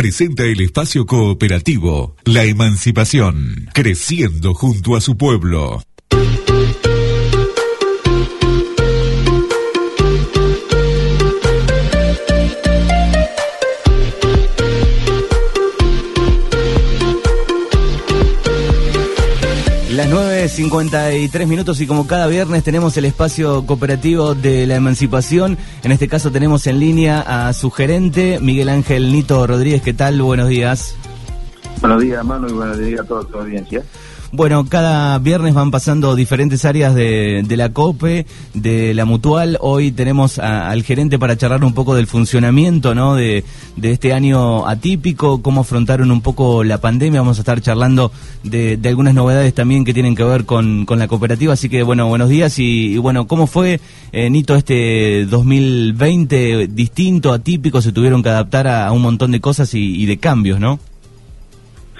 presenta el espacio cooperativo La Emancipación, creciendo junto a su pueblo. 9.53 minutos y como cada viernes tenemos el espacio cooperativo de la emancipación. En este caso tenemos en línea a su gerente, Miguel Ángel Nito Rodríguez. ¿Qué tal? Buenos días. Buenos días, Manu, y buenos días a toda tu audiencia. Bueno, cada viernes van pasando diferentes áreas de, la COPE, de la Mutual. Hoy tenemos al gerente para charlar un poco del funcionamiento ¿no? de, este año atípico, cómo afrontaron un poco la pandemia. Vamos a estar charlando de, algunas novedades también que tienen que ver con, la cooperativa. Así que, bueno, buenos días. Y, bueno, ¿cómo fue, eh, Nito, este 2020 distinto, atípico? Se tuvieron que adaptar a, un montón de cosas y, y de cambios, ¿no?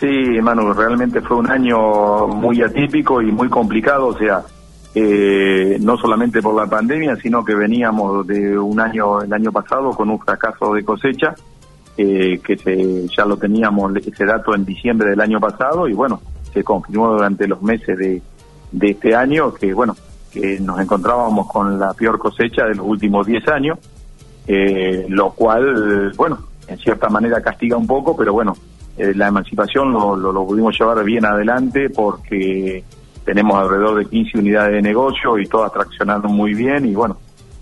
Sí, Manu, realmente fue un año muy atípico y muy complicado, o sea, eh, no solamente por la pandemia, sino que veníamos de un año, el año pasado, con un fracaso de cosecha, eh, que se, ya lo teníamos ese dato en diciembre del año pasado y bueno, se confirmó durante los meses de, de este año que bueno, que nos encontrábamos con la peor cosecha de los últimos 10 años, eh, lo cual, bueno, en cierta manera castiga un poco, pero bueno, eh, la emancipación lo, lo, pudimos llevar bien adelante porque tenemos alrededor de 15 unidades de negocio y todas traccionando muy bien y bueno,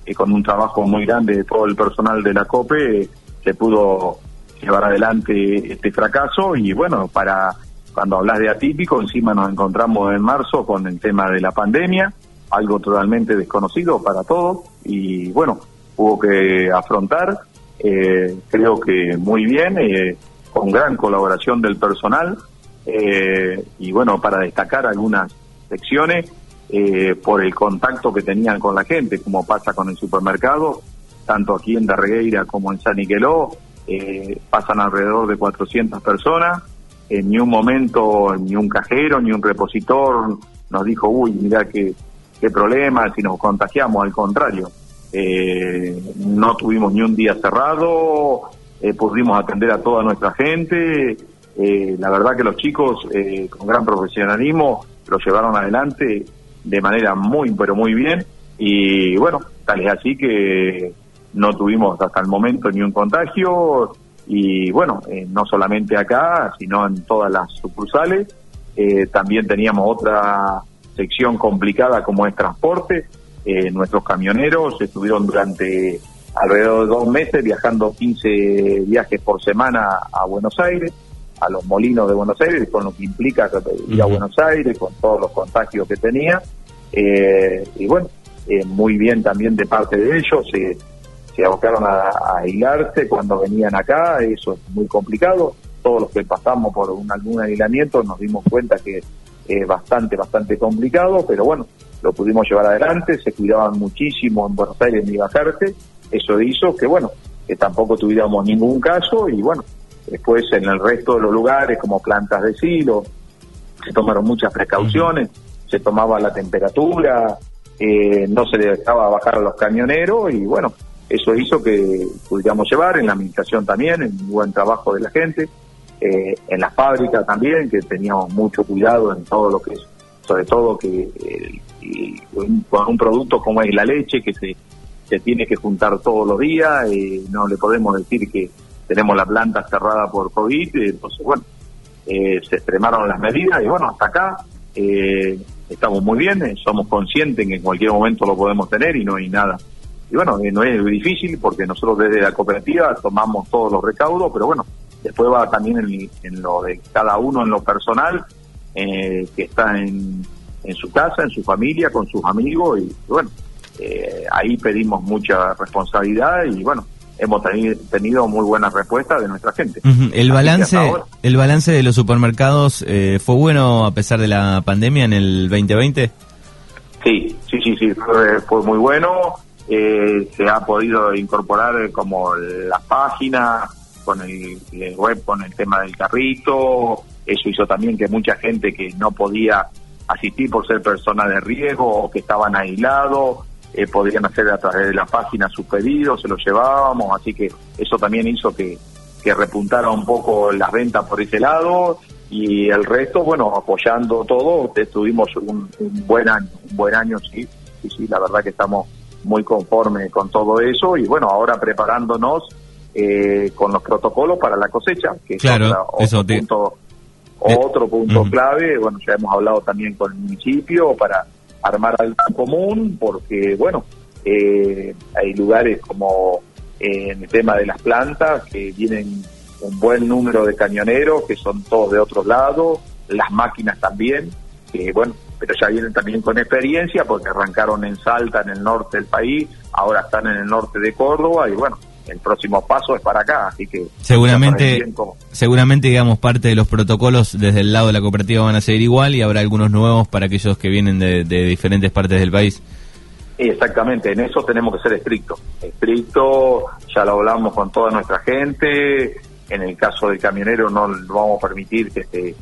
eh, con un trabajo muy grande de todo el personal de la COPE se pudo llevar adelante este fracaso y bueno, para cuando hablas de atípico, encima nos encontramos en marzo con el tema de la pandemia, algo totalmente desconocido para todos y bueno, hubo que afrontar, eh, creo que muy bien, eh, con gran colaboración del personal eh, y bueno, para destacar algunas secciones eh, por el contacto que tenían con la gente, como pasa con el supermercado, tanto aquí en Darregueira como en San Niqueló, eh, pasan alrededor de 400 personas, en ni un momento ni un cajero ni un repositor nos dijo, uy, mira qué, qué problema si nos contagiamos, al contrario. no tuvimos ni un día cerrado, eh, pudimos atender a toda nuestra gente. Eh, la verdad que los chicos, eh, con gran profesionalismo, lo llevaron adelante de manera muy, pero muy bien. Y bueno, tal es así que no tuvimos hasta el momento ni un contagio. Y bueno, no solamente acá, sino en todas las sucursales. también teníamos otra sección complicada como es transporte. nuestros camioneros estuvieron durante alrededor de dos meses viajando 15 viajes por semana a Buenos Aires, a los molinos de Buenos Aires, con lo que implica ir a Buenos Aires, con todos los contagios que tenía. Eh, y bueno, eh, muy bien también de parte de ellos, se, se abocaron a, aislarse cuando venían acá, eso es muy complicado. Todos los que pasamos por un, algún aislamiento nos dimos cuenta que es bastante, bastante complicado, pero bueno, lo pudimos llevar adelante, se cuidaban muchísimo en Buenos Aires ni bajarse eso hizo que, bueno, que tampoco tuviéramos ningún caso y, bueno, después en el resto de los lugares, como plantas de silo, se tomaron muchas precauciones, se tomaba la temperatura, eh, no se le dejaba bajar a los camioneros y, bueno, eso hizo que pudiéramos llevar en la administración también, en un buen trabajo de la gente, eh, en la fábrica también, que teníamos mucho cuidado en todo lo que es, sobre todo que con un producto como es la leche, que se se tiene que juntar todos los días, y no le podemos decir que tenemos la planta cerrada por COVID, entonces bueno, eh, se extremaron las medidas y bueno, hasta acá eh, estamos muy bien, eh, somos conscientes que en cualquier momento lo podemos tener y no hay nada. Y bueno, no es difícil porque nosotros desde la cooperativa tomamos todos los recaudos, pero bueno, después va también en, lo de cada uno en lo personal, que está en su casa, en su familia, con sus amigos y bueno, eh, ahí pedimos mucha responsabilidad y bueno, hemos tenido muy buenas respuestas de nuestra gente. El balance el balance de los supermercados eh, fue bueno a pesar de la pandemia en el 2020? Sí, sí, sí, sí, fue, muy bueno. Eh, se ha podido incorporar como la página con el, el, web, con el tema del carrito. Eso hizo también que mucha gente que no podía asistir por ser persona de riesgo o que estaban aislados eh, podrían hacer a través de la página sus pedidos, se los llevábamos, así que eso también hizo que, que repuntara un poco las ventas por ese lado. Y el resto, bueno, apoyando todo, tuvimos un, buen año, un buen año, sí, sí, sí, la verdad que estamos muy conformes con todo eso. Y bueno, ahora preparándonos eh, con los protocolos para la cosecha, que claro, es otro punto, otro punto clave, bueno, ya hemos hablado también con el municipio para armar algo común, porque bueno, eh, hay lugares como eh, en el tema de las plantas que vienen un buen número de cañoneros que son todos de otros lados, las máquinas también, que bueno, pero ya vienen también con experiencia porque arrancaron en Salta, en el norte del país, ahora están en el norte de Córdoba y bueno, el próximo paso es para acá, así que seguramente seguramente digamos parte de los protocolos desde el lado de la cooperativa van a seguir igual y habrá algunos nuevos para aquellos que vienen de, de diferentes partes del país. Exactamente, en eso tenemos que ser estrictos. Estricto, ya lo hablamos con toda nuestra gente, en el caso del camionero no vamos a permitir que se,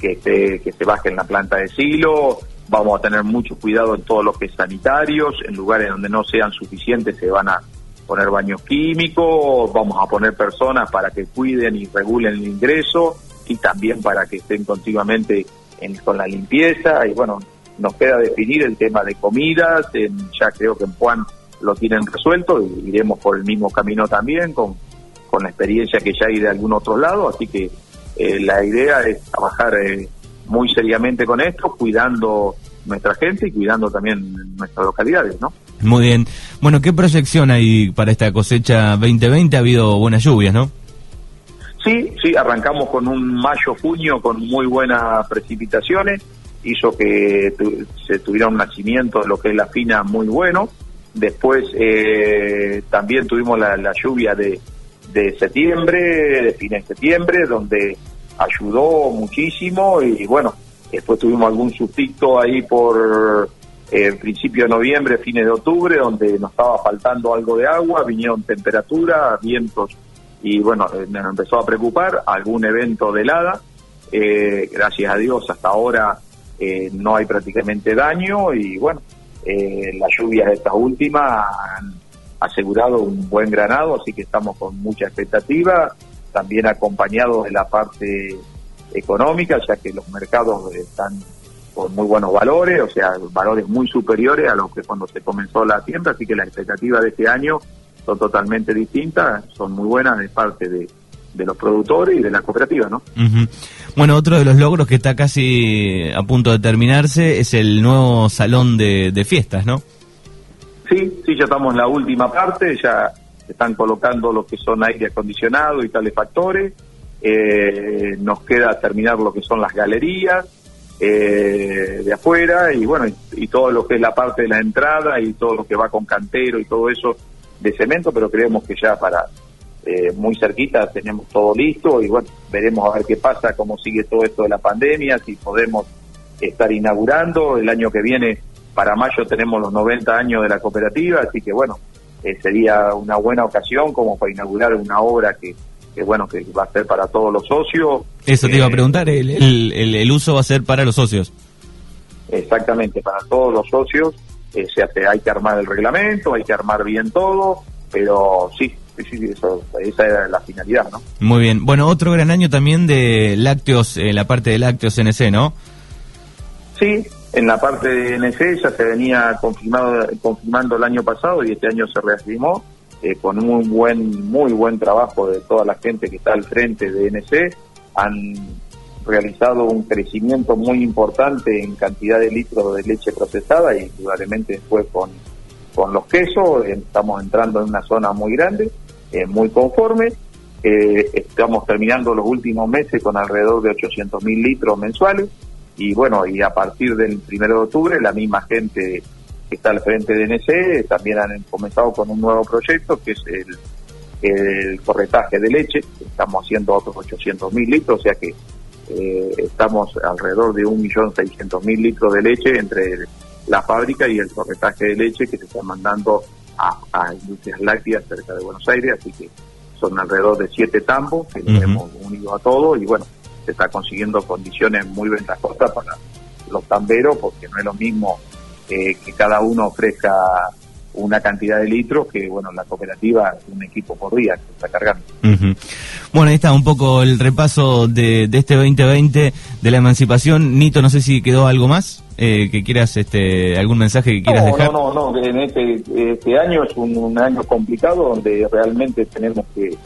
que, que se baje en la planta de silo, vamos a tener mucho cuidado en todo lo que es sanitarios, en lugares donde no sean suficientes se van a poner baños químicos, vamos a poner personas para que cuiden y regulen el ingreso y también para que estén continuamente con la limpieza y bueno, nos queda definir el tema de comidas, ya creo que en Juan lo tienen resuelto y iremos por el mismo camino también con con la experiencia que ya hay de algún otro lado, así que eh, la idea es trabajar eh, muy seriamente con esto, cuidando nuestra gente y cuidando también nuestras localidades, ¿no? Muy bien. Bueno, ¿qué proyección hay para esta cosecha 2020? Ha habido buenas lluvias, ¿no? Sí, sí, arrancamos con un mayo-junio con muy buenas precipitaciones, hizo que se tuviera un nacimiento de lo que es la fina muy bueno. Después eh, también tuvimos la lluvia de, de septiembre, de fines de septiembre, donde ayudó muchísimo y bueno, después tuvimos algún sustito ahí por eh, principio de noviembre, fines de octubre, donde nos estaba faltando algo de agua, vinieron temperaturas, vientos y bueno, eh, nos empezó a preocupar algún evento de helada. Eh, gracias a Dios hasta ahora eh, no hay prácticamente daño y bueno, las lluvias de esta última han asegurado un buen granado, así que estamos con mucha expectativa, también acompañado de la parte económica, ya que los mercados están con muy buenos valores, o sea, valores muy superiores a los que cuando se comenzó la tienda, así que las expectativas de este año son totalmente distintas, son muy buenas de parte de, los productores y de la cooperativa, ¿no? Bueno, otro de los logros que está casi a punto de terminarse es el nuevo salón de, de fiestas, ¿no? Sí, sí, ya estamos en la última parte, ya están colocando lo que son aire acondicionado y tales factores. Eh, nos queda terminar lo que son las galerías eh, de afuera y bueno, y, todo lo que es la parte de la entrada y todo lo que va con cantero y todo eso de cemento, pero creemos que ya para eh, muy cerquita tenemos todo listo y bueno, veremos a ver qué pasa, cómo sigue todo esto de la pandemia, si podemos estar inaugurando. El año que viene para mayo tenemos los 90 años de la cooperativa, así que bueno, eh, sería una buena ocasión como para inaugurar una obra que, bueno, que va a ser para todos los socios. Eso te iba a eh, preguntar, el, el, uso va a ser para los socios. Exactamente, para todos los socios. Eh, se hace, hay que armar el reglamento, hay que armar bien todo, pero sí, sí, eso, esa era la finalidad, ¿no? Muy bien. Bueno, otro gran año también de lácteos, la parte de lácteos NC, ¿no? Sí, en la parte de NC ya se venía confirmado, confirmando el año pasado y este año se reafirmó eh, con un buen, muy buen trabajo de toda la gente que está al frente de NC. Han realizado un crecimiento muy importante en cantidad de litros de leche procesada y indudablemente después con, con los quesos. Estamos entrando en una zona muy grande, eh, muy conforme. Eh, estamos terminando los últimos meses con alrededor de 800 mil litros mensuales y bueno, y a partir del primero de octubre la misma gente que está al frente de NC también han comenzado con un nuevo proyecto que es el, el corretaje de leche, estamos haciendo otros 800 mil litros, o sea que eh, estamos alrededor de 1.600.000 litros de leche entre la fábrica y el corretaje de leche que se está mandando a, industrias lácteas cerca de Buenos Aires, así que son alrededor de siete tambos que hemos unido a todos y bueno, se está consiguiendo condiciones muy ventajosas para los tamberos, porque no es lo mismo eh, que cada uno ofrezca una cantidad de litros que, bueno, la cooperativa es un equipo por día que está cargando. Bueno, ahí está un poco el repaso de, de, este 2020 de la emancipación. Nito, no sé si quedó algo más eh, que quieras, este, algún mensaje que quieras dejar. No, no, no, en este, este año es un, año complicado donde realmente tenemos que,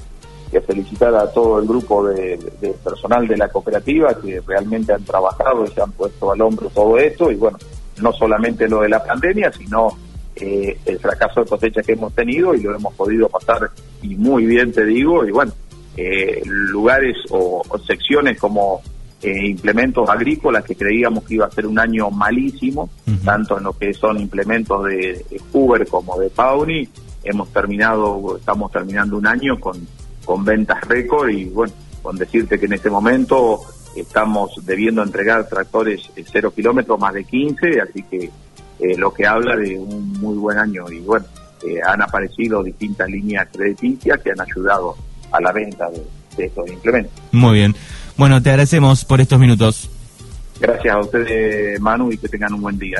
felicitar a todo el grupo de, personal de la cooperativa que realmente han trabajado y se han puesto al hombro todo esto y bueno, no solamente lo de la pandemia, sino eh, el fracaso de cosecha que hemos tenido y lo hemos podido pasar y muy bien te digo y bueno eh, lugares o, secciones como eh, implementos agrícolas que creíamos que iba a ser un año malísimo tanto en lo que son implementos de, Uber como de Pauni hemos terminado estamos terminando un año con con ventas récord y bueno con decirte que en este momento estamos debiendo entregar tractores cero kilómetros más de 15 así que eh, lo que habla de un muy buen año y bueno, eh, han aparecido distintas líneas crediticias que han ayudado a la venta de, estos implementos. Muy bien. Bueno, te agradecemos por estos minutos. Gracias a ustedes, Manu, y que tengan un buen día.